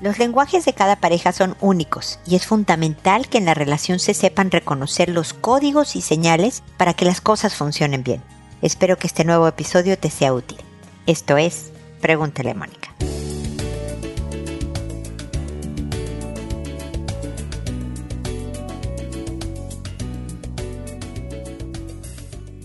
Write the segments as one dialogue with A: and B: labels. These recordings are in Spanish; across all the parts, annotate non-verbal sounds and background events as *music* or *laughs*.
A: Los lenguajes de cada pareja son únicos y es fundamental que en la relación se sepan reconocer los códigos y señales para que las cosas funcionen bien. Espero que este nuevo episodio te sea útil. Esto es Pregúntale a Mónica.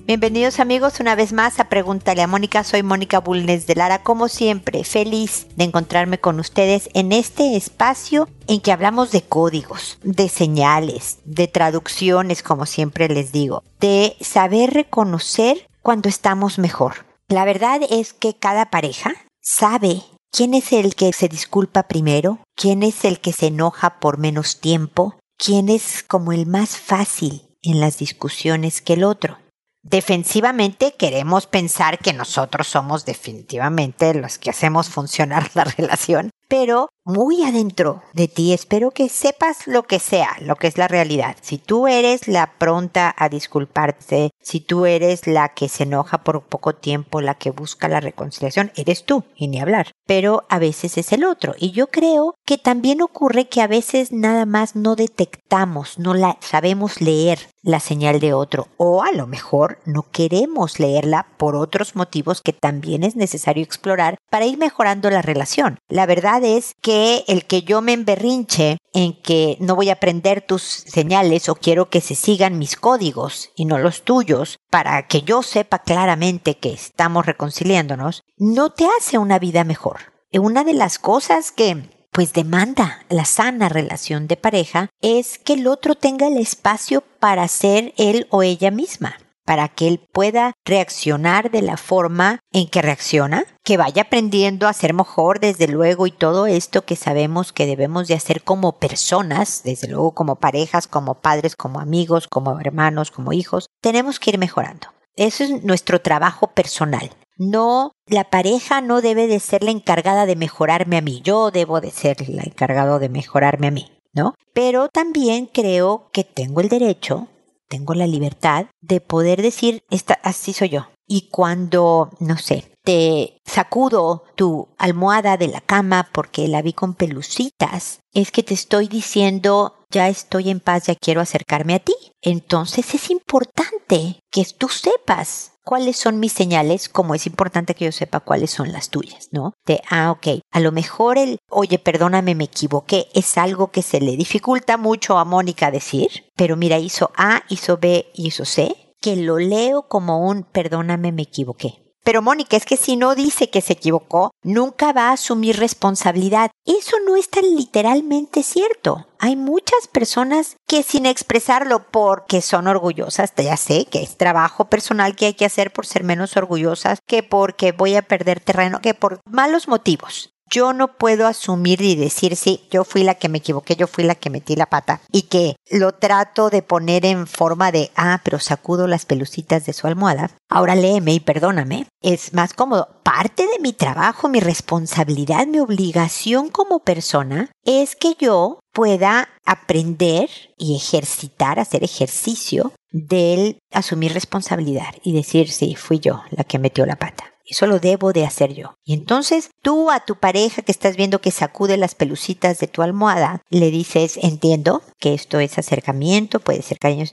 A: Bienvenidos amigos una vez más a Pregúntale a Mónica. Soy Mónica Bulnes de Lara, como siempre, feliz de encontrarme con ustedes en este espacio en que hablamos de códigos, de señales, de traducciones, como siempre les digo, de saber reconocer cuando estamos mejor. La verdad es que cada pareja sabe quién es el que se disculpa primero, quién es el que se enoja por menos tiempo, quién es como el más fácil en las discusiones que el otro. Defensivamente queremos pensar que nosotros somos definitivamente los que hacemos funcionar *laughs* la relación, pero muy adentro de ti espero que sepas lo que sea, lo que es la realidad. Si tú eres la pronta a disculparse, si tú eres la que se enoja por poco tiempo, la que busca la reconciliación, eres tú y ni hablar. Pero a veces es el otro. Y yo creo que también ocurre que a veces nada más no detectamos, no la sabemos leer la señal de otro o a lo mejor no queremos leerla por otros motivos que también es necesario explorar para ir mejorando la relación. La verdad es que el que yo me emberrinche en que no voy a aprender tus señales o quiero que se sigan mis códigos y no los tuyos para que yo sepa claramente que estamos reconciliándonos, no te hace una vida mejor. Una de las cosas que pues demanda la sana relación de pareja es que el otro tenga el espacio para ser él o ella misma para que él pueda reaccionar de la forma en que reacciona, que vaya aprendiendo a ser mejor desde luego y todo esto que sabemos que debemos de hacer como personas, desde luego como parejas, como padres, como amigos, como hermanos, como hijos, tenemos que ir mejorando. Eso es nuestro trabajo personal. No, la pareja no debe de ser la encargada de mejorarme a mí, yo debo de ser la encargado de mejorarme a mí, ¿no? Pero también creo que tengo el derecho tengo la libertad de poder decir, Esta, así soy yo. Y cuando, no sé, te sacudo tu almohada de la cama porque la vi con pelucitas, es que te estoy diciendo, ya estoy en paz, ya quiero acercarme a ti. Entonces es importante que tú sepas cuáles son mis señales, como es importante que yo sepa cuáles son las tuyas, ¿no? De, ah, ok, a lo mejor el, oye, perdóname, me equivoqué, es algo que se le dificulta mucho a Mónica decir, pero mira, hizo A, hizo B, hizo C, que lo leo como un, perdóname, me equivoqué. Pero Mónica, es que si no dice que se equivocó, nunca va a asumir responsabilidad. Eso no es tan literalmente cierto. Hay muchas personas que sin expresarlo porque son orgullosas, ya sé que es trabajo personal que hay que hacer por ser menos orgullosas, que porque voy a perder terreno, que por malos motivos yo no puedo asumir y decir, sí, yo fui la que me equivoqué, yo fui la que metí la pata y que lo trato de poner en forma de, ah, pero sacudo las pelucitas de su almohada. Ahora léeme y perdóname. Es más cómodo. Parte de mi trabajo, mi responsabilidad, mi obligación como persona es que yo pueda aprender y ejercitar, hacer ejercicio del asumir responsabilidad y decir, sí, fui yo la que metió la pata. Eso lo debo de hacer yo. Y entonces tú a tu pareja que estás viendo que sacude las pelucitas de tu almohada, le dices, entiendo que esto es acercamiento, puede ser cariño,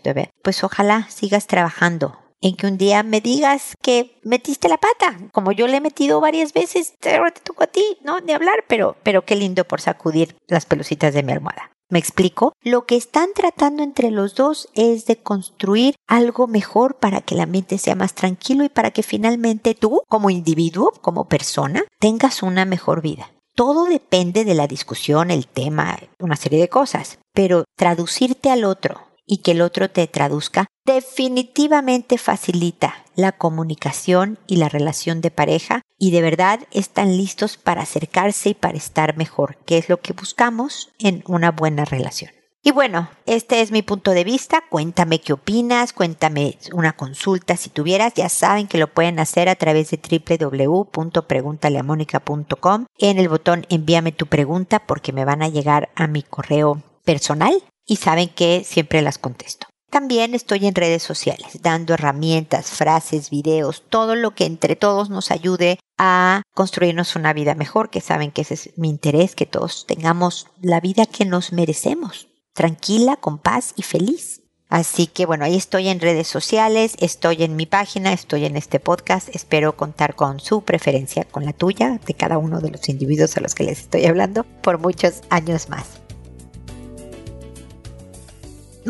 A: pues ojalá sigas trabajando en que un día me digas que metiste la pata, como yo le he metido varias veces, te toco a ti, ¿no? De hablar, pero, pero qué lindo por sacudir las pelucitas de mi almohada. ¿Me explico? Lo que están tratando entre los dos es de construir algo mejor para que la mente sea más tranquilo y para que finalmente tú, como individuo, como persona, tengas una mejor vida. Todo depende de la discusión, el tema, una serie de cosas, pero traducirte al otro y que el otro te traduzca definitivamente facilita la comunicación y la relación de pareja y de verdad están listos para acercarse y para estar mejor, que es lo que buscamos en una buena relación. Y bueno, este es mi punto de vista. Cuéntame qué opinas, cuéntame una consulta si tuvieras. Ya saben que lo pueden hacer a través de www.preguntaleamónica.com en el botón envíame tu pregunta porque me van a llegar a mi correo personal y saben que siempre las contesto. También estoy en redes sociales, dando herramientas, frases, videos, todo lo que entre todos nos ayude a construirnos una vida mejor, que saben que ese es mi interés, que todos tengamos la vida que nos merecemos, tranquila, con paz y feliz. Así que bueno, ahí estoy en redes sociales, estoy en mi página, estoy en este podcast. Espero contar con su preferencia, con la tuya, de cada uno de los individuos a los que les estoy hablando, por muchos años más.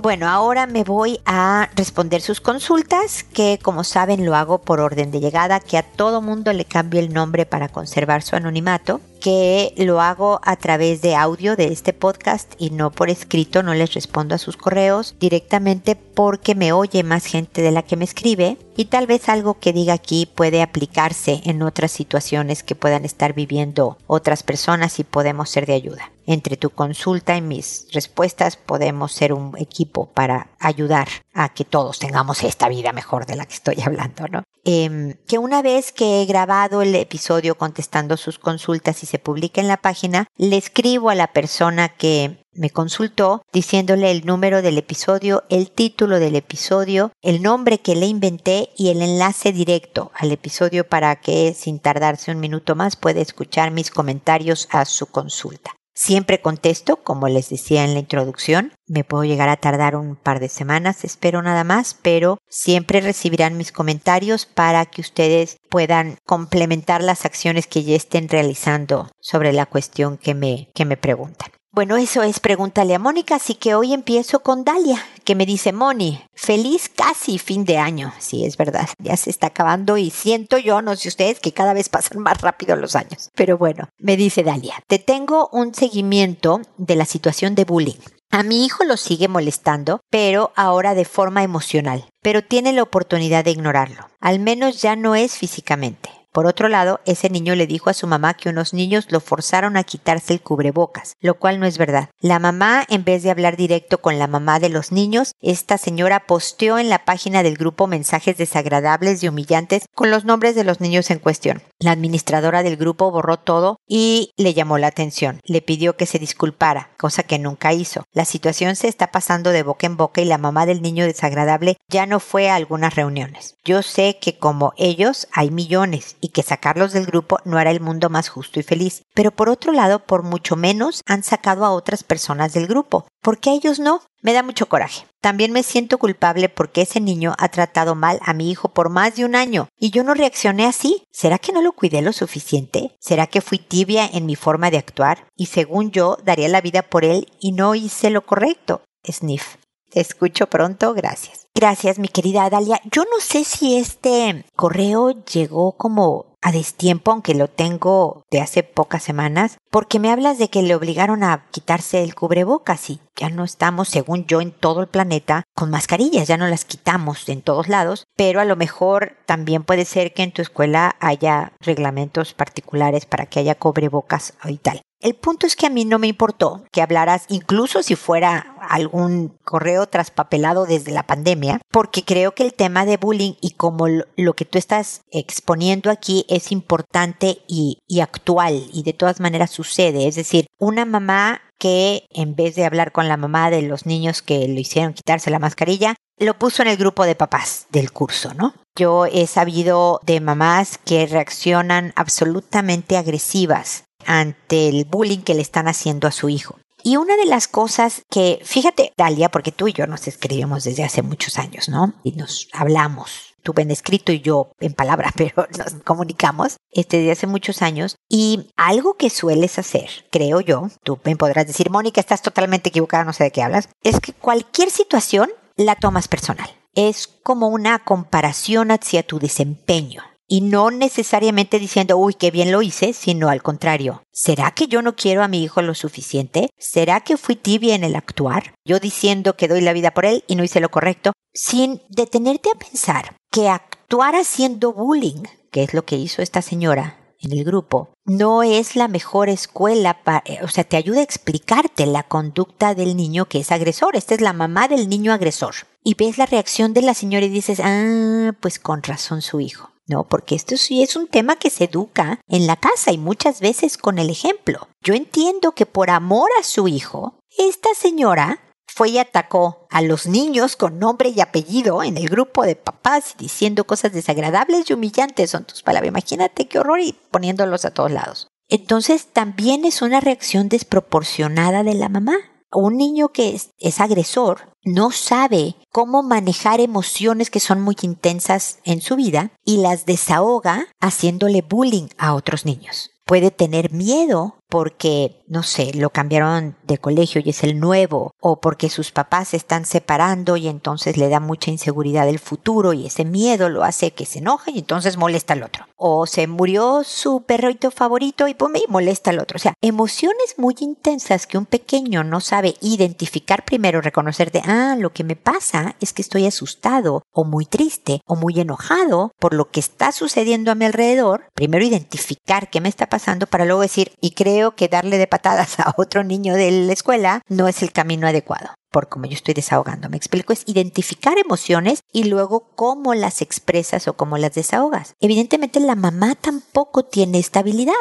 A: Bueno, ahora me voy a responder sus consultas, que como saben lo hago por orden de llegada, que a todo mundo le cambio el nombre para conservar su anonimato, que lo hago a través de audio de este podcast y no por escrito, no les respondo a sus correos directamente porque me oye más gente de la que me escribe y tal vez algo que diga aquí puede aplicarse en otras situaciones que puedan estar viviendo otras personas y podemos ser de ayuda entre tu consulta y mis respuestas podemos ser un equipo para ayudar a que todos tengamos esta vida mejor de la que estoy hablando, ¿no? Em, que una vez que he grabado el episodio contestando sus consultas y se publica en la página, le escribo a la persona que me consultó diciéndole el número del episodio, el título del episodio, el nombre que le inventé y el enlace directo al episodio para que sin tardarse un minuto más pueda escuchar mis comentarios a su consulta. Siempre contesto, como les decía en la introducción, me puedo llegar a tardar un par de semanas, espero nada más, pero siempre recibirán mis comentarios para que ustedes puedan complementar las acciones que ya estén realizando sobre la cuestión que me, que me preguntan. Bueno, eso es Pregúntale a Mónica, así que hoy empiezo con Dalia, que me dice, Moni, feliz casi fin de año. Sí, es verdad, ya se está acabando y siento yo, no sé ustedes, que cada vez pasan más rápido los años. Pero bueno, me dice Dalia, te tengo un seguimiento de la situación de bullying. A mi hijo lo sigue molestando, pero ahora de forma emocional, pero tiene la oportunidad de ignorarlo. Al menos ya no es físicamente. Por otro lado, ese niño le dijo a su mamá que unos niños lo forzaron a quitarse el cubrebocas, lo cual no es verdad. La mamá, en vez de hablar directo con la mamá de los niños, esta señora posteó en la página del grupo mensajes desagradables y humillantes con los nombres de los niños en cuestión. La administradora del grupo borró todo y le llamó la atención. Le pidió que se disculpara, cosa que nunca hizo. La situación se está pasando de boca en boca y la mamá del niño desagradable ya no fue a algunas reuniones. Yo sé que como ellos hay millones y que sacarlos del grupo no hará el mundo más justo y feliz. Pero por otro lado, por mucho menos han sacado a otras personas del grupo. ¿Por qué a ellos no? Me da mucho coraje. También me siento culpable porque ese niño ha tratado mal a mi hijo por más de un año y yo no reaccioné así. ¿Será que no lo cuidé lo suficiente? ¿Será que fui tibia en mi forma de actuar? Y según yo, daría la vida por él y no hice lo correcto. Sniff. Te escucho pronto, gracias. Gracias, mi querida Dalia. Yo no sé si este correo llegó como a destiempo, aunque lo tengo de hace pocas semanas, porque me hablas de que le obligaron a quitarse el cubrebocas y ya no estamos, según yo, en todo el planeta con mascarillas, ya no las quitamos en todos lados, pero a lo mejor también puede ser que en tu escuela haya reglamentos particulares para que haya cubrebocas y tal. El punto es que a mí no me importó que hablaras, incluso si fuera algún correo traspapelado desde la pandemia, porque creo que el tema de bullying y como lo que tú estás exponiendo aquí es importante y, y actual y de todas maneras sucede. Es decir, una mamá que en vez de hablar con la mamá de los niños que lo hicieron quitarse la mascarilla, lo puso en el grupo de papás del curso, ¿no? Yo he sabido de mamás que reaccionan absolutamente agresivas ante el bullying que le están haciendo a su hijo. Y una de las cosas que, fíjate, Dalia, porque tú y yo nos escribimos desde hace muchos años, ¿no? Y nos hablamos, tú en escrito y yo en palabra, *laughs* pero nos comunicamos este, desde hace muchos años. Y algo que sueles hacer, creo yo, tú me podrás decir, Mónica, estás totalmente equivocada, no sé de qué hablas, es que cualquier situación la tomas personal. Es como una comparación hacia tu desempeño y no necesariamente diciendo, uy, qué bien lo hice, sino al contrario. ¿Será que yo no quiero a mi hijo lo suficiente? ¿Será que fui tibia en el actuar? Yo diciendo que doy la vida por él y no hice lo correcto, sin detenerte a pensar que actuar haciendo bullying, que es lo que hizo esta señora en el grupo, no es la mejor escuela para, o sea, te ayuda a explicarte la conducta del niño que es agresor. Esta es la mamá del niño agresor. Y ves la reacción de la señora y dices, ah, pues con razón su hijo. No, porque esto sí es un tema que se educa en la casa y muchas veces con el ejemplo. Yo entiendo que por amor a su hijo, esta señora fue y atacó a los niños con nombre y apellido en el grupo de papás diciendo cosas desagradables y humillantes, son tus palabras. Imagínate qué horror y poniéndolos a todos lados. Entonces también es una reacción desproporcionada de la mamá. Un niño que es, agresor no sabe cómo manejar emociones que son muy intensas en su vida y las desahoga haciéndole bullying a otros niños. Puede tener miedo porque, no sé, lo cambiaron de colegio y es el nuevo, o porque sus papás se están separando y entonces le da mucha inseguridad el futuro y ese miedo lo hace que se enoje y entonces molesta al otro. O se murió su perrito favorito y pum, y molesta al otro. O sea, emociones muy intensas que un pequeño no sabe identificar primero, reconocer de, ah, lo que me pasa es que estoy asustado o muy triste o muy enojado por lo que está sucediendo a mi alrededor. Primero identificar qué me está pasando para luego decir, y creo que darle de patadas a otro niño de la escuela no es el camino adecuado. Por como yo estoy desahogando, me explico, es identificar emociones y luego cómo las expresas o cómo las desahogas. Evidentemente la mamá tampoco tiene estabilidad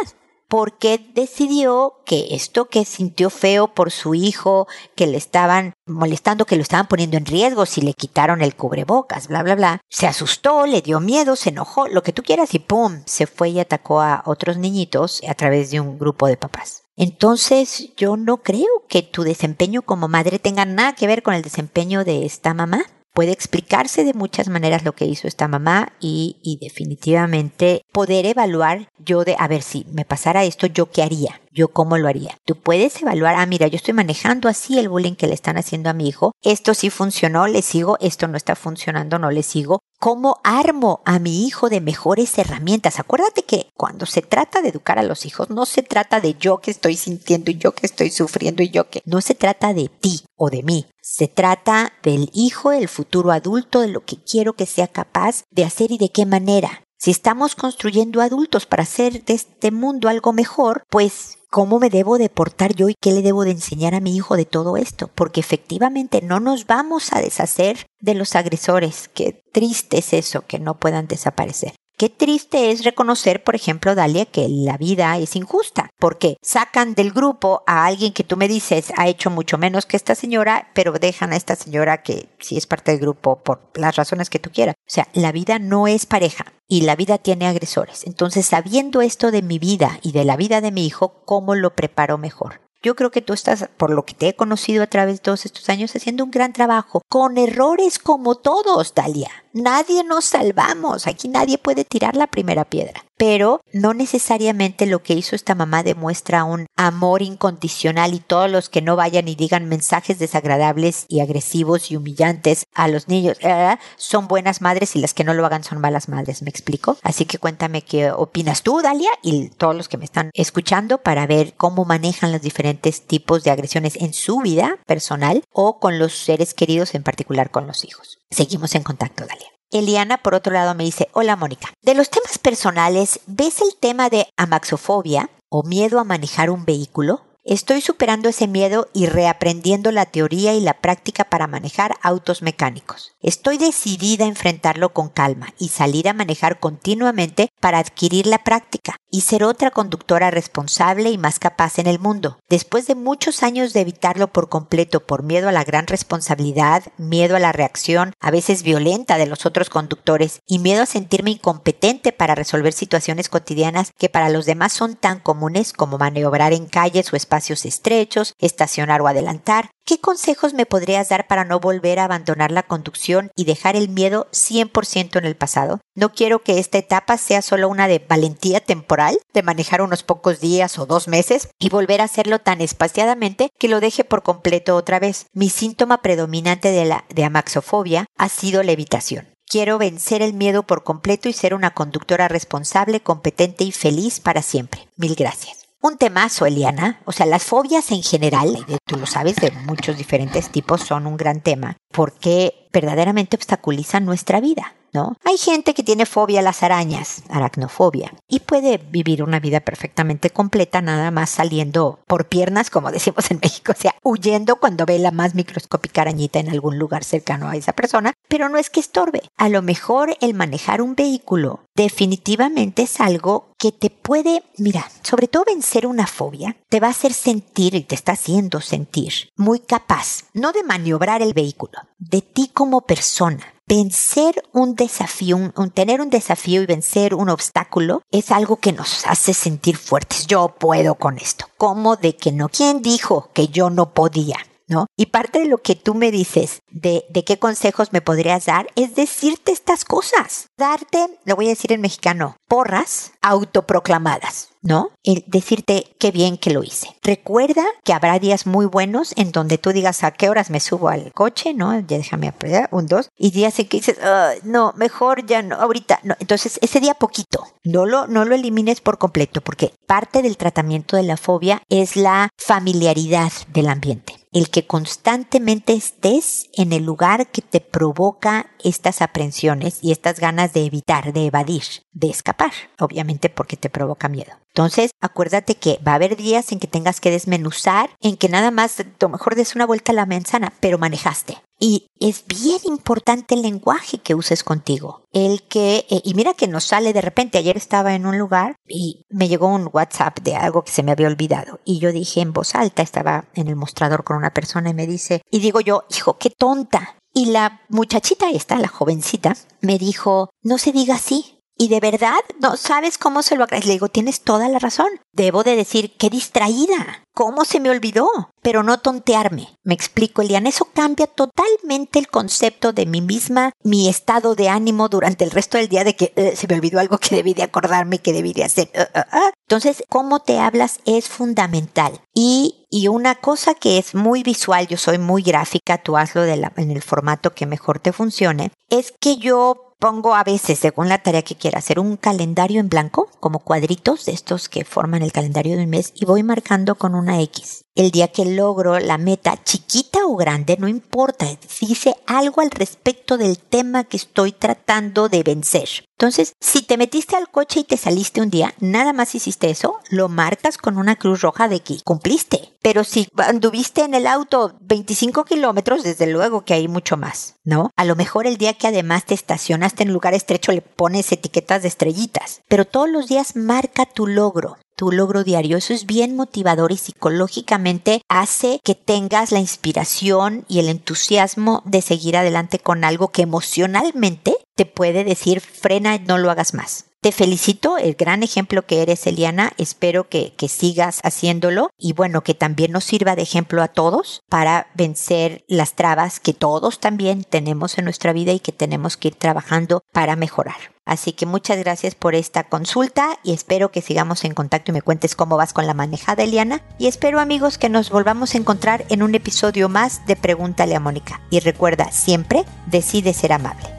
A: porque decidió que esto que sintió feo por su hijo, que le estaban molestando, que lo estaban poniendo en riesgo si le quitaron el cubrebocas, bla, bla, bla, se asustó, le dio miedo, se enojó, lo que tú quieras y ¡pum! se fue y atacó a otros niñitos a través de un grupo de papás. Entonces yo no creo que tu desempeño como madre tenga nada que ver con el desempeño de esta mamá puede explicarse de muchas maneras lo que hizo esta mamá y, y, definitivamente poder evaluar yo de, a ver, si me pasara esto, yo qué haría, yo cómo lo haría. Tú puedes evaluar, ah, mira, yo estoy manejando así el bullying que le están haciendo a mi hijo, esto sí funcionó, le sigo, esto no está funcionando, no le sigo. ¿Cómo armo a mi hijo de mejores herramientas? Acuérdate que cuando se trata de educar a los hijos, no se trata de yo que estoy sintiendo y yo que estoy sufriendo y yo que... No se trata de ti o de mí. Se trata del hijo, el futuro adulto, de lo que quiero que sea capaz de hacer y de qué manera. Si estamos construyendo adultos para hacer de este mundo algo mejor, pues ¿cómo me debo de portar yo y qué le debo de enseñar a mi hijo de todo esto? Porque efectivamente no nos vamos a deshacer de los agresores. Qué triste es eso, que no puedan desaparecer. Qué triste es reconocer, por ejemplo, Dalia, que la vida es injusta, porque sacan del grupo a alguien que tú me dices ha hecho mucho menos que esta señora, pero dejan a esta señora que sí es parte del grupo por las razones que tú quieras. O sea, la vida no es pareja y la vida tiene agresores. Entonces, sabiendo esto de mi vida y de la vida de mi hijo, ¿cómo lo preparo mejor? Yo creo que tú estás, por lo que te he conocido a través de todos estos años, haciendo un gran trabajo, con errores como todos, Dalia. Nadie nos salvamos, aquí nadie puede tirar la primera piedra pero no necesariamente lo que hizo esta mamá demuestra un amor incondicional y todos los que no vayan y digan mensajes desagradables y agresivos y humillantes a los niños eh, son buenas madres y las que no lo hagan son malas madres, ¿me explico? Así que cuéntame qué opinas tú, Dalia, y todos los que me están escuchando para ver cómo manejan los diferentes tipos de agresiones en su vida personal o con los seres queridos, en particular con los hijos. Seguimos en contacto, Dalia. Eliana, por otro lado, me dice, hola Mónica, de los temas personales, ¿ves el tema de amaxofobia o miedo a manejar un vehículo? Estoy superando ese miedo y reaprendiendo la teoría y la práctica para manejar autos mecánicos. Estoy decidida a enfrentarlo con calma y salir a manejar continuamente para adquirir la práctica y ser otra conductora responsable y más capaz en el mundo. Después de muchos años de evitarlo por completo por miedo a la gran responsabilidad, miedo a la reacción, a veces violenta de los otros conductores y miedo a sentirme incompetente para resolver situaciones cotidianas que para los demás son tan comunes como maniobrar en calles o espacios estrechos, estacionar o adelantar. ¿Qué consejos me podrías dar para no volver a abandonar la conducción y dejar el miedo 100% en el pasado? No quiero que esta etapa sea solo una de valentía temporal, de manejar unos pocos días o dos meses y volver a hacerlo tan espaciadamente que lo deje por completo otra vez. Mi síntoma predominante de la de amaxofobia ha sido la evitación. Quiero vencer el miedo por completo y ser una conductora responsable, competente y feliz para siempre. Mil gracias un temazo, Eliana. O sea, las fobias en general, tú lo sabes, de muchos diferentes tipos, son un gran tema porque verdaderamente obstaculizan nuestra vida. ¿No? Hay gente que tiene fobia a las arañas, aracnofobia, y puede vivir una vida perfectamente completa nada más saliendo por piernas, como decimos en México, o sea, huyendo cuando ve la más microscópica arañita en algún lugar cercano a esa persona, pero no es que estorbe. A lo mejor el manejar un vehículo definitivamente es algo que te puede, mira, sobre todo vencer una fobia, te va a hacer sentir y te está haciendo sentir muy capaz, no de maniobrar el vehículo, de ti como persona. Vencer un desafío, tener un desafío y vencer un obstáculo es algo que nos hace sentir fuertes. Yo puedo con esto. ¿Cómo de que no? ¿Quién dijo que yo no podía? ¿No? Y parte de lo que tú me dices de, qué consejos me podrías dar es decirte estas cosas. Darte, lo voy a decir en mexicano, porras autoproclamadas. ¿no? El decirte qué bien que lo hice. Recuerda que habrá días muy buenos en donde tú digas a qué horas me subo al coche, ¿no? Ya déjame aprender, un dos, y días en que dices, no, mejor ya no, ahorita, no. Entonces, ese día poquito, no lo, no lo elimines por completo, porque parte del tratamiento de la fobia es la familiaridad del ambiente el que constantemente estés en el lugar que te provoca estas aprensiones y estas ganas de evitar, de evadir, de escapar, obviamente porque te provoca miedo. Entonces, acuérdate que va a haber días en que tengas que desmenuzar, en que nada más, lo mejor des una vuelta a la manzana, pero manejaste. Y es bien importante el lenguaje que uses contigo. El que, eh, y mira que nos sale de repente, ayer estaba en un lugar y me llegó un WhatsApp de algo que se me había olvidado. Y yo dije en voz alta, estaba en el mostrador con una persona y me dice, y digo yo, hijo, qué tonta. Y la muchachita esta, la jovencita, me dijo, no se diga así, y de verdad no sabes cómo se lo agradezco. Le digo, tienes toda la razón. Debo de decir, qué distraída. ¿Cómo se me olvidó? Pero no tontearme. Me explico, Elian. Eso cambia totalmente el concepto de mí misma, mi estado de ánimo durante el resto del día de que eh, se me olvidó algo que debí de acordarme, que debí de hacer. Uh, uh. Entonces, cómo te hablas es fundamental. Y, y, una cosa que es muy visual, yo soy muy gráfica, tú hazlo de la, en el formato que mejor te funcione, es que yo pongo a veces, según la tarea que quiera hacer, un calendario en blanco, como cuadritos de estos que forman el calendario de un mes, y voy marcando con una X. El día que logro la meta, chiquita o grande, no importa, dice algo al respecto del tema que estoy tratando de vencer. Entonces, si te metiste al coche y te saliste un día, nada más hiciste eso, lo marcas con una cruz roja de que cumpliste. Pero si anduviste en el auto 25 kilómetros, desde luego que hay mucho más, ¿no? A lo mejor el día que además te estacionaste en lugar estrecho le pones etiquetas de estrellitas. Pero todos los días marca tu logro tu logro diario. Eso es bien motivador y psicológicamente hace que tengas la inspiración y el entusiasmo de seguir adelante con algo que emocionalmente te puede decir frena, no lo hagas más. Te felicito, el gran ejemplo que eres, Eliana. Espero que, que, sigas haciéndolo y bueno, que también nos sirva de ejemplo a todos para vencer las trabas que todos también tenemos en nuestra vida y que tenemos que ir trabajando para mejorar. Así que muchas gracias por esta consulta y espero que sigamos en contacto y me cuentes cómo vas con la manejada, Eliana. Y espero, amigos, que nos volvamos a encontrar en un episodio más de Pregúntale a Mónica. Y recuerda, siempre decide ser amable.